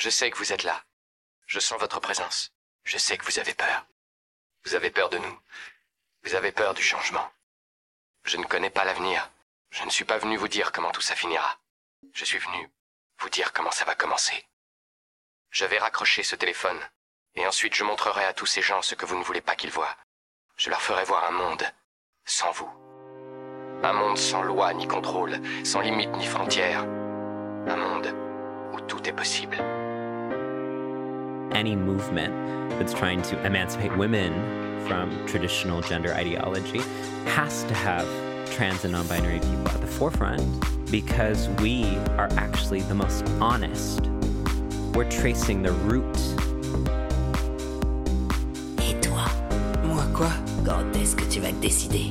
Je sais que vous êtes là. Je sens votre présence. Je sais que vous avez peur. Vous avez peur de nous. Vous avez peur du changement. Je ne connais pas l'avenir. Je ne suis pas venu vous dire comment tout ça finira. Je suis venu vous dire comment ça va commencer. Je vais raccrocher ce téléphone, et ensuite je montrerai à tous ces gens ce que vous ne voulez pas qu'ils voient. Je leur ferai voir un monde sans vous. Un monde sans loi ni contrôle, sans limite ni frontières. Un monde où tout est possible. Any movement that's trying to emancipate women from traditional gender ideology has to have trans and non binary people at the forefront because we are actually the most honest. We're tracing the root. Et toi Moi quoi Quand est-ce que tu vas décider